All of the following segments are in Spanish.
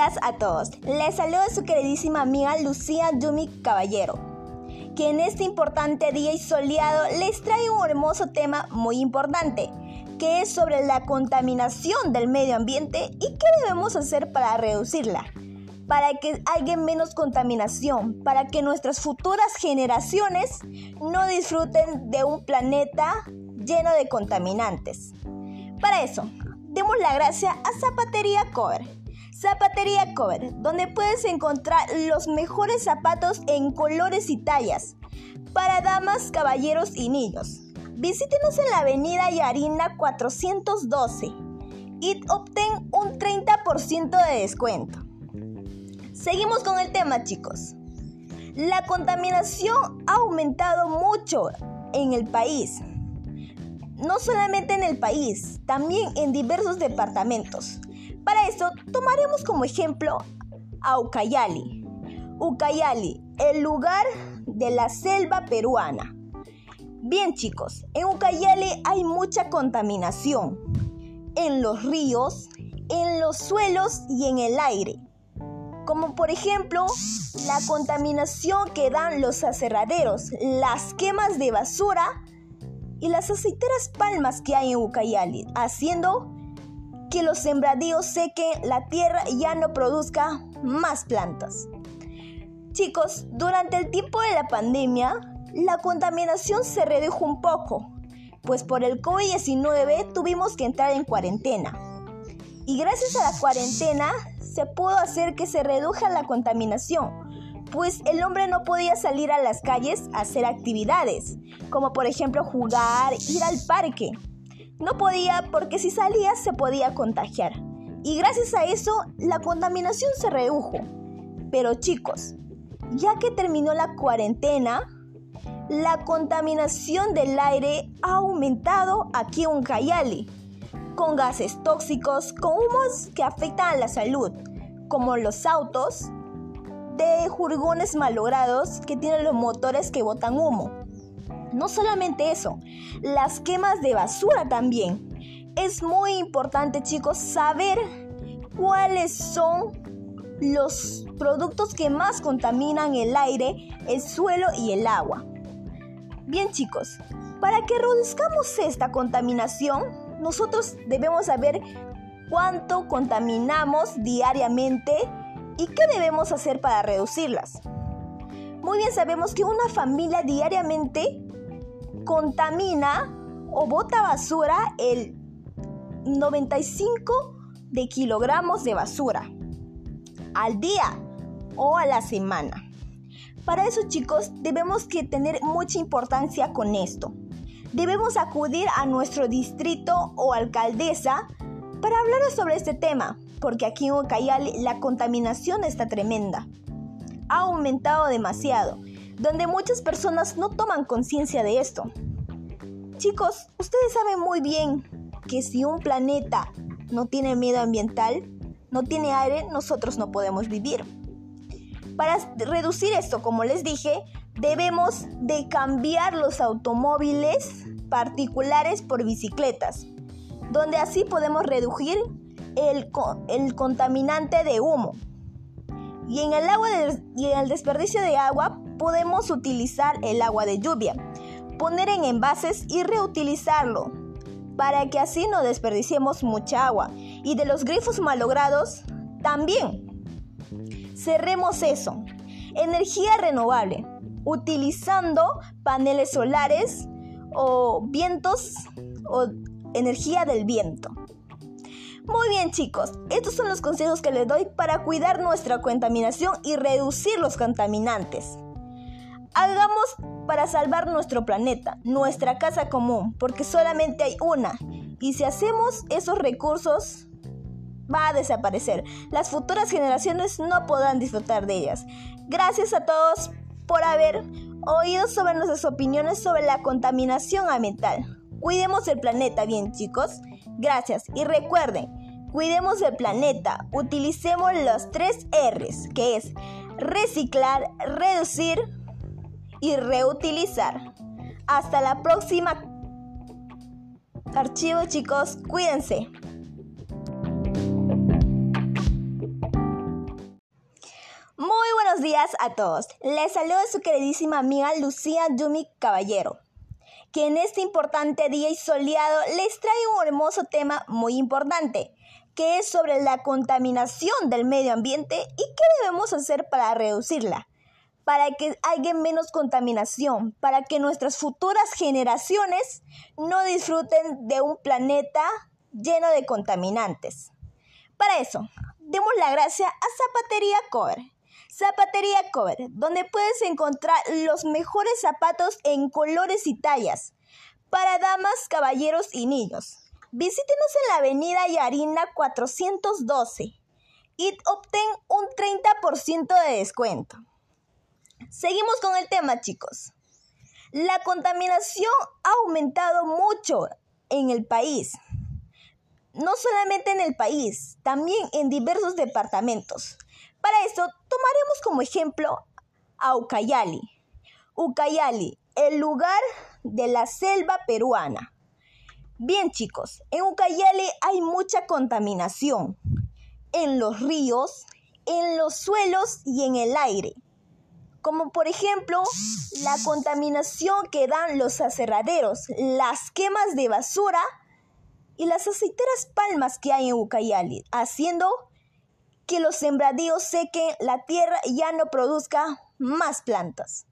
a todos. Les saluda su queridísima amiga Lucía Yumi Caballero, que en este importante día y soleado les trae un hermoso tema muy importante, que es sobre la contaminación del medio ambiente y qué debemos hacer para reducirla, para que haya menos contaminación, para que nuestras futuras generaciones no disfruten de un planeta lleno de contaminantes. Para eso, demos la gracia a Zapatería Cover. Zapatería Cover, donde puedes encontrar los mejores zapatos en colores y tallas para damas, caballeros y niños. Visítenos en la avenida Yarina 412 y obtén un 30% de descuento. Seguimos con el tema chicos. La contaminación ha aumentado mucho en el país no solamente en el país, también en diversos departamentos. Para eso tomaremos como ejemplo a Ucayali. Ucayali, el lugar de la selva peruana. Bien chicos, en Ucayali hay mucha contaminación. En los ríos, en los suelos y en el aire. Como por ejemplo la contaminación que dan los aserraderos, las quemas de basura y las aceiteras palmas que hay en Ucayali, haciendo que los sembradíos sequen la tierra y ya no produzca más plantas. Chicos, durante el tiempo de la pandemia, la contaminación se redujo un poco, pues por el COVID-19 tuvimos que entrar en cuarentena. Y gracias a la cuarentena se pudo hacer que se reduzca la contaminación, pues el hombre no podía salir a las calles a hacer actividades, como por ejemplo jugar, ir al parque. No podía porque si salía se podía contagiar. Y gracias a eso la contaminación se redujo. Pero chicos, ya que terminó la cuarentena, la contaminación del aire ha aumentado aquí en Uncayali, con gases tóxicos, con humos que afectan a la salud, como los autos, de jurgones malogrados que tienen los motores que botan humo. No solamente eso, las quemas de basura también. Es muy importante chicos saber cuáles son los productos que más contaminan el aire, el suelo y el agua. Bien chicos, para que reduzcamos esta contaminación, nosotros debemos saber cuánto contaminamos diariamente ¿Y qué debemos hacer para reducirlas? Muy bien sabemos que una familia diariamente contamina o bota basura el 95 de kilogramos de basura al día o a la semana. Para eso chicos debemos que tener mucha importancia con esto. Debemos acudir a nuestro distrito o alcaldesa para hablar sobre este tema, porque aquí en Ucayali la contaminación está tremenda. Ha aumentado demasiado, donde muchas personas no toman conciencia de esto. Chicos, ustedes saben muy bien que si un planeta no tiene medio ambiental, no tiene aire, nosotros no podemos vivir. Para reducir esto, como les dije, debemos de cambiar los automóviles particulares por bicicletas, donde así podemos reducir el, contaminante de humo. Y en el agua y en el desperdicio de agua podemos utilizar el agua de lluvia, poner en envases y reutilizarlo para que así no desperdiciemos mucha agua. Y de los grifos malogrados también. Cerremos eso. Energía renovable, utilizando paneles solares o vientos o energía del viento. Muy bien chicos, estos son los consejos que les doy para cuidar nuestra contaminación y reducir los contaminantes. Hagamos para salvar nuestro planeta, nuestra casa común, porque solamente hay una. Y si hacemos esos recursos, va a desaparecer. Las futuras generaciones no podrán disfrutar de ellas. Gracias a todos por haber oído sobre nuestras opiniones sobre la contaminación ambiental. Cuidemos el planeta bien chicos. Gracias y recuerden, cuidemos el planeta. Utilicemos los tres R's, que es reciclar, reducir y reutilizar. Hasta la próxima. Archivo chicos, cuídense. días a todos. Les saludo a su queridísima amiga Lucía Yumi Caballero, que en este importante día y soleado les trae un hermoso tema muy importante, que es sobre la contaminación del medio ambiente y qué debemos hacer para reducirla, para que haya menos contaminación, para que nuestras futuras generaciones no disfruten de un planeta lleno de contaminantes. Para eso, demos la gracia a Zapatería Cover. Zapatería Cover, donde puedes encontrar los mejores zapatos en colores y tallas para damas, caballeros y niños. Visítenos en la avenida Yarina 412 y obtén un 30% de descuento. Seguimos con el tema, chicos. La contaminación ha aumentado mucho en el país no solamente en el país, también en diversos departamentos. Para esto tomaremos como ejemplo a Ucayali. Ucayali, el lugar de la selva peruana. Bien chicos, en Ucayali hay mucha contaminación en los ríos, en los suelos y en el aire. Como por ejemplo la contaminación que dan los aserraderos, las quemas de basura y las aceiteras palmas que hay en Ucayali, haciendo que los sembradíos sequen la tierra y ya no produzca más plantas.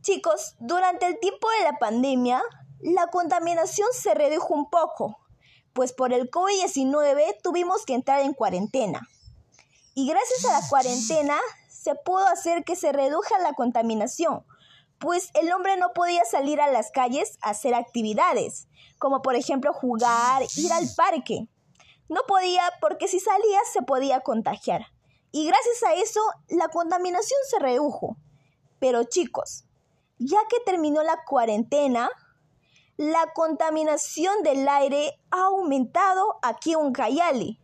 Chicos, durante el tiempo de la pandemia, la contaminación se redujo un poco, pues por el COVID-19 tuvimos que entrar en cuarentena. Y gracias a la cuarentena se pudo hacer que se reduzca la contaminación, pues el hombre no podía salir a las calles a hacer actividades, como por ejemplo jugar, ir al parque. No podía porque si salía se podía contagiar. Y gracias a eso la contaminación se redujo. Pero chicos, ya que terminó la cuarentena, la contaminación del aire ha aumentado aquí en Cayali,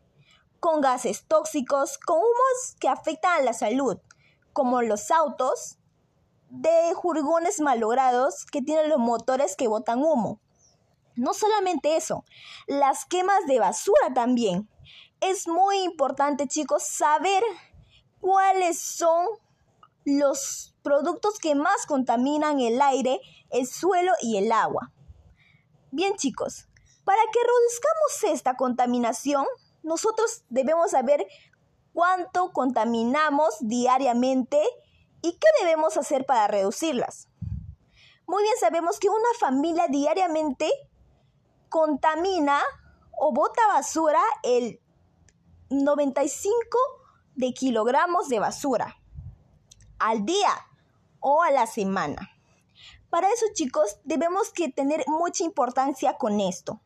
con gases tóxicos, con humos que afectan a la salud, como los autos, de jurgones malogrados que tienen los motores que botan humo. No solamente eso, las quemas de basura también. Es muy importante, chicos, saber cuáles son los productos que más contaminan el aire, el suelo y el agua. Bien, chicos, para que reduzcamos esta contaminación, nosotros debemos saber cuánto contaminamos diariamente y qué debemos hacer para reducirlas. Muy bien sabemos que una familia diariamente contamina o bota basura el 95 de kilogramos de basura al día o a la semana. Para eso, chicos, debemos que tener mucha importancia con esto.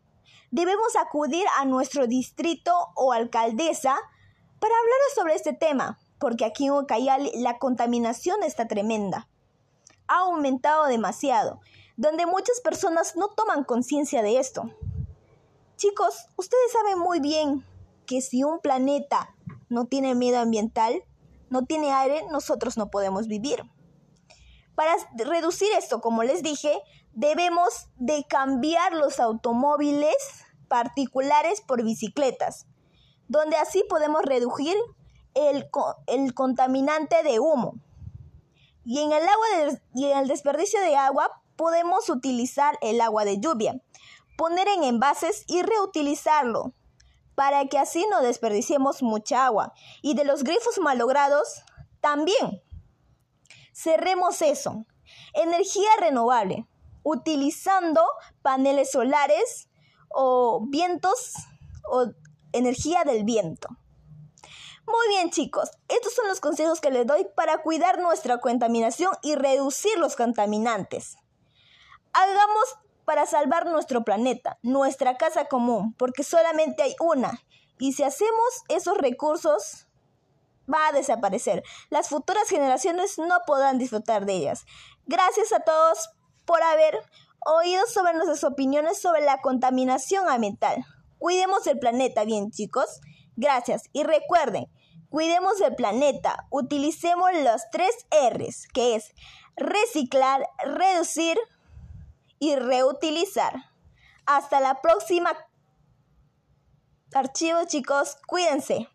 Debemos acudir a nuestro distrito o alcaldesa para hablar sobre este tema, porque aquí en Ucayali la contaminación está tremenda. Ha aumentado demasiado donde muchas personas no toman conciencia de esto. Chicos, ustedes saben muy bien que si un planeta no tiene medio ambiental, no tiene aire, nosotros no podemos vivir. Para reducir esto, como les dije, debemos de cambiar los automóviles particulares por bicicletas, donde así podemos reducir el, el contaminante de humo. Y en el agua y en el desperdicio de agua podemos utilizar el agua de lluvia, poner en envases y reutilizarlo, para que así no desperdiciemos mucha agua. Y de los grifos malogrados, también. Cerremos eso. Energía renovable, utilizando paneles solares o vientos o energía del viento. Muy bien chicos, estos son los consejos que les doy para cuidar nuestra contaminación y reducir los contaminantes. Hagamos para salvar nuestro planeta, nuestra casa común, porque solamente hay una. Y si hacemos esos recursos, va a desaparecer. Las futuras generaciones no podrán disfrutar de ellas. Gracias a todos por haber oído sobre nuestras opiniones sobre la contaminación ambiental. Cuidemos el planeta bien, chicos. Gracias. Y recuerden, cuidemos el planeta. Utilicemos los tres R's, que es reciclar, reducir, y reutilizar. Hasta la próxima. Archivos chicos, cuídense.